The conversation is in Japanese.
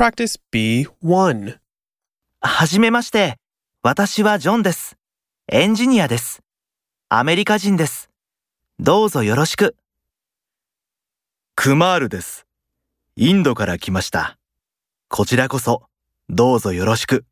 Practice B1. はじめまして。私はジョンです。エンジニアです。アメリカ人です。どうぞよろしく。クマールです。インドから来ました。こちらこそ、どうぞよろしく。